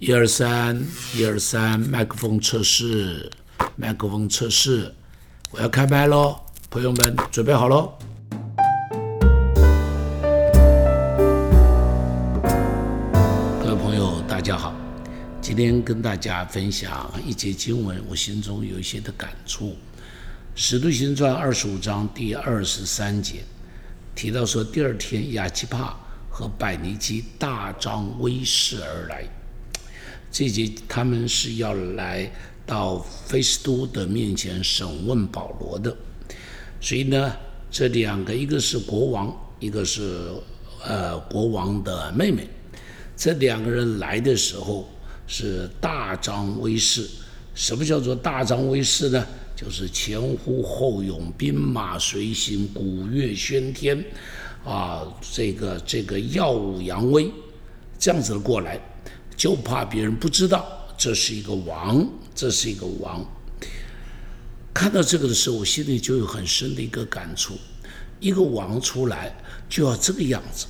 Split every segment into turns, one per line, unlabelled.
一二三，一二三，麦克风测试，麦克风测试，我要开麦喽，朋友们准备好喽。各位朋友，大家好，今天跟大家分享一节经文，我心中有一些的感触，《使徒行传》二十五章第二十三节提到说，第二天亚基帕和百尼基大张威势而来。这节他们是要来到菲斯都的面前审问保罗的，所以呢，这两个一个是国王，一个是呃国王的妹妹，这两个人来的时候是大张威势。什么叫做大张威势呢？就是前呼后拥，兵马随行，鼓乐喧天，啊，这个这个耀武扬威，这样子过来。就怕别人不知道这是一个王，这是一个王。看到这个的时候，我心里就有很深的一个感触：一个王出来就要这个样子。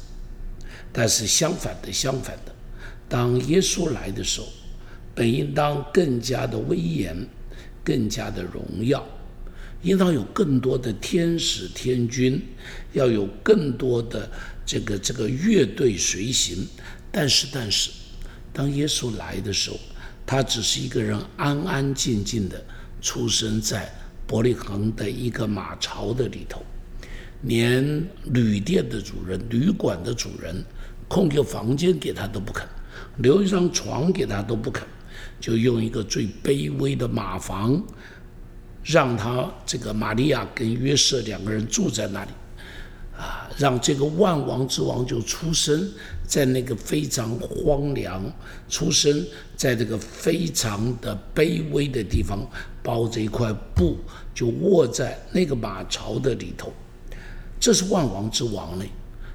但是相反的，相反的，当耶稣来的时候，本应当更加的威严，更加的荣耀，应当有更多的天使天君，要有更多的这个这个乐队随行。但是，但是。当耶稣来的时候，他只是一个人，安安静静的出生在伯利恒的一个马槽的里头，连旅店的主人、旅馆的主人空个房间给他都不肯，留一张床给他都不肯，就用一个最卑微的马房，让他这个玛利亚跟约瑟两个人住在那里。啊，让这个万王之王就出生在那个非常荒凉，出生在这个非常的卑微的地方，包着一块布，就卧在那个马槽的里头。这是万王之王呢，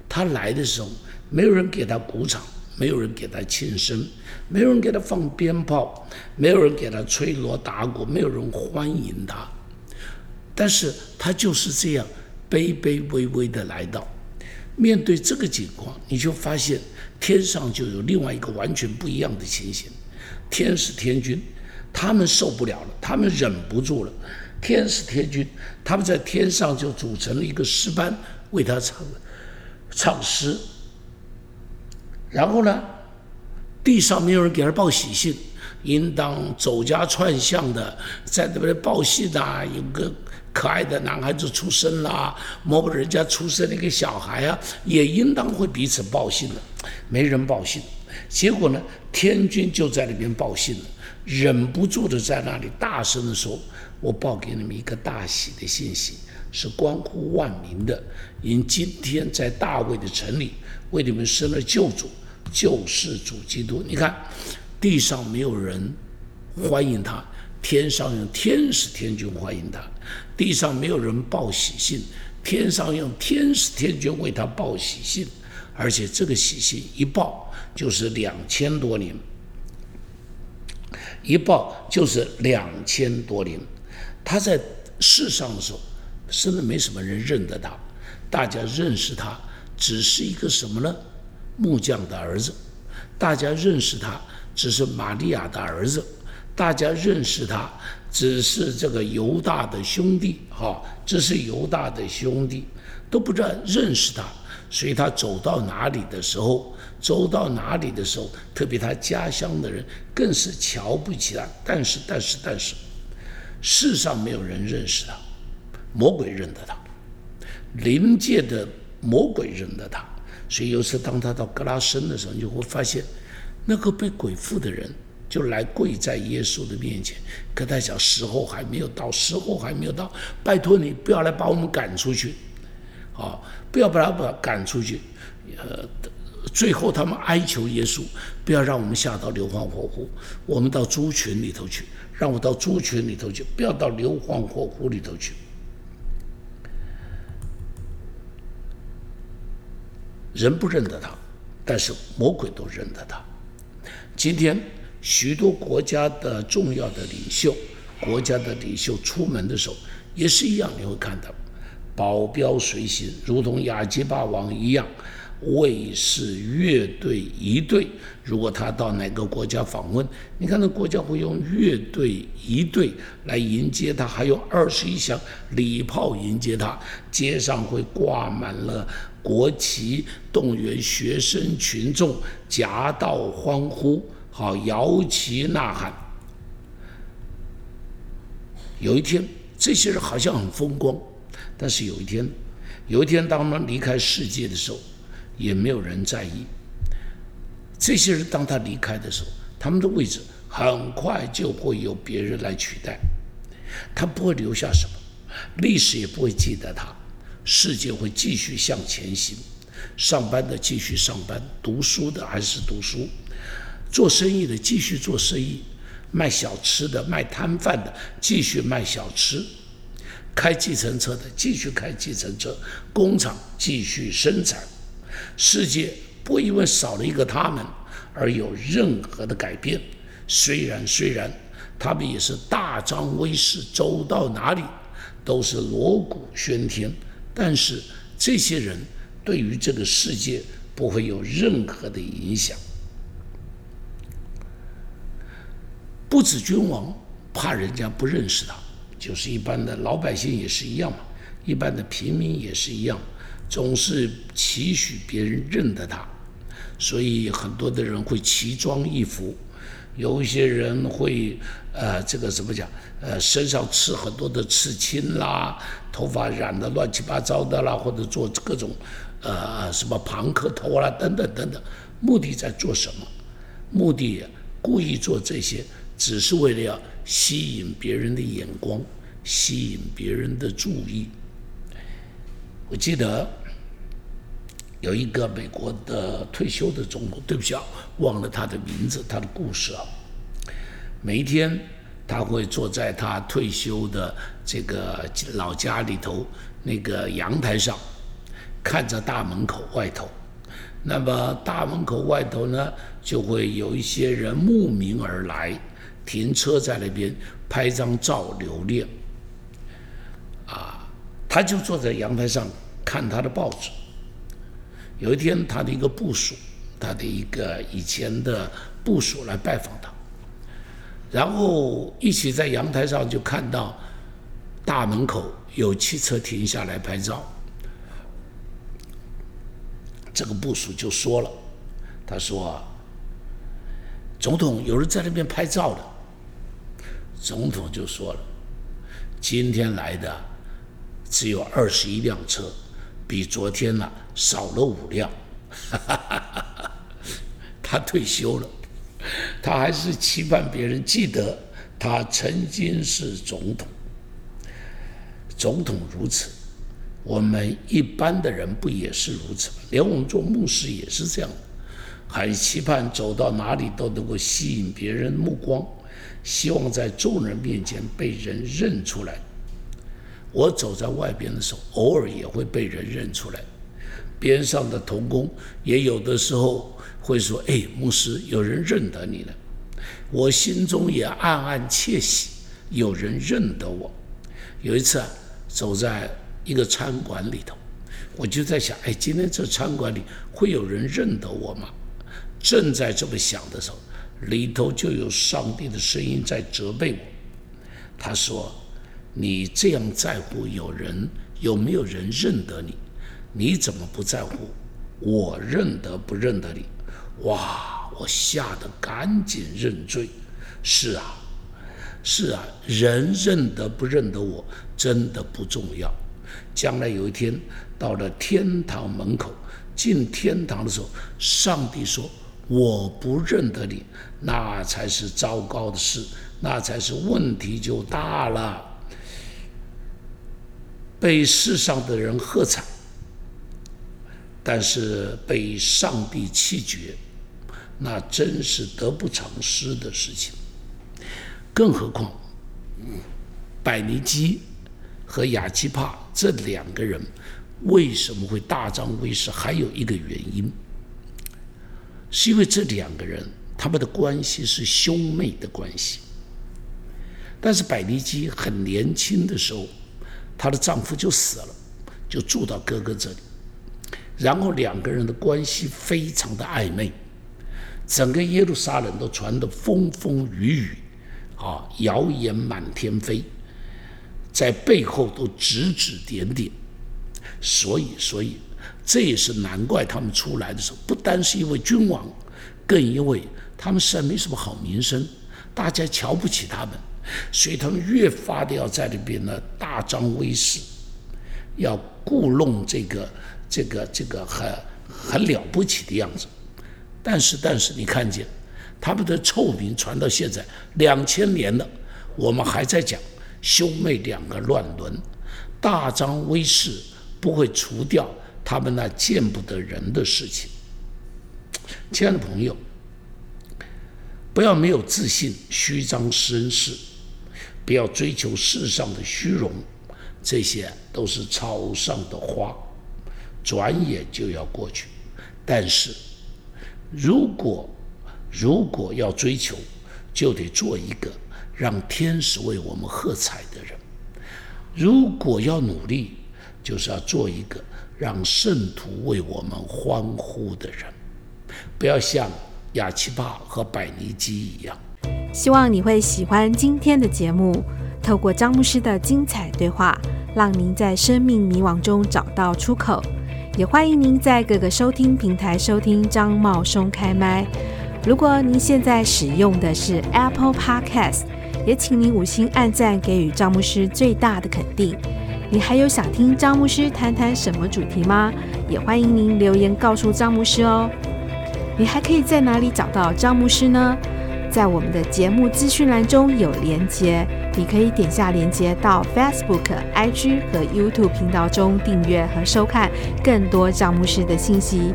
他来的时候，没有人给他鼓掌，没有人给他庆生，没有人给他放鞭炮，没有人给他吹锣打鼓，没有人欢迎他。但是他就是这样。卑卑微微的来到，面对这个情况，你就发现天上就有另外一个完全不一样的情形。天使天君，他们受不了了，他们忍不住了。天使天君，他们在天上就组成了一个诗班，为他唱唱诗。然后呢，地上没有人给他报喜信，应当走家串巷的在那边报信呐，有个。可爱的男孩子出生啦，某某人家出生了一个小孩啊，也应当会彼此报信的。没人报信，结果呢，天君就在那边报信了，忍不住的在那里大声的说：“我报给你们一个大喜的信息，是关乎万民的。因今天在大卫的城里为你们生了救主，救世主基督。你看，地上没有人欢迎他。”天上用天使天君欢迎他，地上没有人报喜信，天上用天使天君为他报喜信，而且这个喜信一报就是两千多年，一报就是两千多年。他在世上的时候，真的没什么人认得他，大家认识他只是一个什么呢？木匠的儿子，大家认识他只是玛利亚的儿子。大家认识他，只是这个犹大的兄弟，哈，只是犹大的兄弟，都不知道认识他，所以他走到哪里的时候，走到哪里的时候，特别他家乡的人更是瞧不起他。但是，但是，但是，世上没有人认识他，魔鬼认得他，灵界的魔鬼认得他。所以有时当他到格拉森的时候，你就会发现，那个被鬼附的人。就来跪在耶稣的面前，跟他讲时候还没有到，时候还没有到，拜托你不要来把我们赶出去，啊，不要把他把赶出去，呃，最后他们哀求耶稣，不要让我们下到硫磺火湖，我们到猪群里头去，让我到猪群里头去，不要到硫磺火湖里头去。人不认得他，但是魔鬼都认得他。今天。许多国家的重要的领袖，国家的领袖出门的时候也是一样，你会看到保镖随行，如同亚基巴王一样，卫士乐队一队。如果他到哪个国家访问，你看那国家会用乐队一队来迎接他，还有二十一响礼炮迎接他，街上会挂满了国旗，动员学生群众夹道欢呼，好摇旗呐喊。有一天，这些人好像很风光，但是有一天，有一天当他们离开世界的时候，也没有人在意。这些人当他离开的时候，他们的位置很快就会有别人来取代，他不会留下什么，历史也不会记得他，世界会继续向前行，上班的继续上班，读书的还是读书，做生意的继续做生意，卖小吃的、卖摊贩的继续卖小吃，开计程车的继续开计程车，工厂继续生产，世界。不因为少了一个他们而有任何的改变。虽然虽然他们也是大张威势，走到哪里都是锣鼓喧天，但是这些人对于这个世界不会有任何的影响。不止君王怕人家不认识他，就是一般的老百姓也是一样嘛，一般的平民也是一样，总是期许别人认得他。所以很多的人会奇装异服，有一些人会呃这个怎么讲呃身上刺很多的刺青啦，头发染的乱七八糟的啦，或者做各种呃什么庞克头啦等等等等，目的在做什么？目的故意做这些，只是为了要吸引别人的眼光，吸引别人的注意。我记得。有一个美国的退休的总统，对不起啊，忘了他的名字，他的故事啊。每一天，他会坐在他退休的这个老家里头那个阳台上，看着大门口外头。那么大门口外头呢，就会有一些人慕名而来，停车在那边拍张照留念。啊，他就坐在阳台上看他的报纸。有一天，他的一个部属，他的一个以前的部属来拜访他，然后一起在阳台上就看到大门口有汽车停下来拍照。这个部属就说了：“他说，总统有人在那边拍照的。”总统就说了：“今天来的只有二十一辆车。”比昨天呢少了五辆，他退休了，他还是期盼别人记得他曾经是总统。总统如此，我们一般的人不也是如此吗？连我们做牧师也是这样，还期盼走到哪里都能够吸引别人目光，希望在众人面前被人认出来。我走在外边的时候，偶尔也会被人认出来。边上的童工也有的时候会说：“哎，牧师，有人认得你了。”我心中也暗暗窃喜，有人认得我。有一次啊，走在一个餐馆里头，我就在想：“哎，今天这餐馆里会有人认得我吗？”正在这么想的时候，里头就有上帝的声音在责备我。他说。你这样在乎有人有没有人认得你？你怎么不在乎我认得不认得你？哇！我吓得赶紧认罪。是啊，是啊，人认得不认得我真的不重要。将来有一天到了天堂门口，进天堂的时候，上帝说我不认得你，那才是糟糕的事，那才是问题就大了。被世上的人喝彩，但是被上帝弃绝，那真是得不偿失的事情。更何况，百尼基和雅基帕这两个人为什么会大张威势？还有一个原因，是因为这两个人他们的关系是兄妹的关系。但是百尼基很年轻的时候。她的丈夫就死了，就住到哥哥这里。然后两个人的关系非常的暧昧，整个耶路撒冷都传得风风雨雨，啊，谣言满天飞，在背后都指指点点，所以，所以这也是难怪他们出来的时候，不单是因为君王，更因为他们实在没什么好名声，大家瞧不起他们，所以他们越发的要在那边呢大张威势，要故弄这个。这个这个很很了不起的样子，但是但是你看见他们的臭名传到现在两千年了，我们还在讲兄妹两个乱伦，大张威势不会除掉他们那见不得人的事情。亲爱的朋友，不要没有自信，虚张声势，不要追求世上的虚荣，这些都是草上的花。转眼就要过去，但是，如果如果要追求，就得做一个让天使为我们喝彩的人；如果要努力，就是要做一个让圣徒为我们欢呼的人。不要像雅奇帕和百尼基一样。
希望你会喜欢今天的节目，透过张牧师的精彩对话，让您在生命迷惘中找到出口。也欢迎您在各个收听平台收听张茂松开麦。如果您现在使用的是 Apple Podcast，也请您五星按赞，给予张牧师最大的肯定。你还有想听张牧师谈谈什么主题吗？也欢迎您留言告诉张牧师哦。你还可以在哪里找到张牧师呢？在我们的节目资讯栏中有连接。你可以点下链接到 Facebook、IG 和 YouTube 频道中订阅和收看更多张牧师的信息。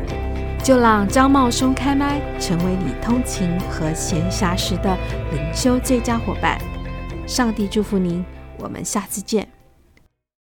就让张茂松开麦，成为你通勤和闲暇时的灵修最佳伙伴。上帝祝福您，我们下次见。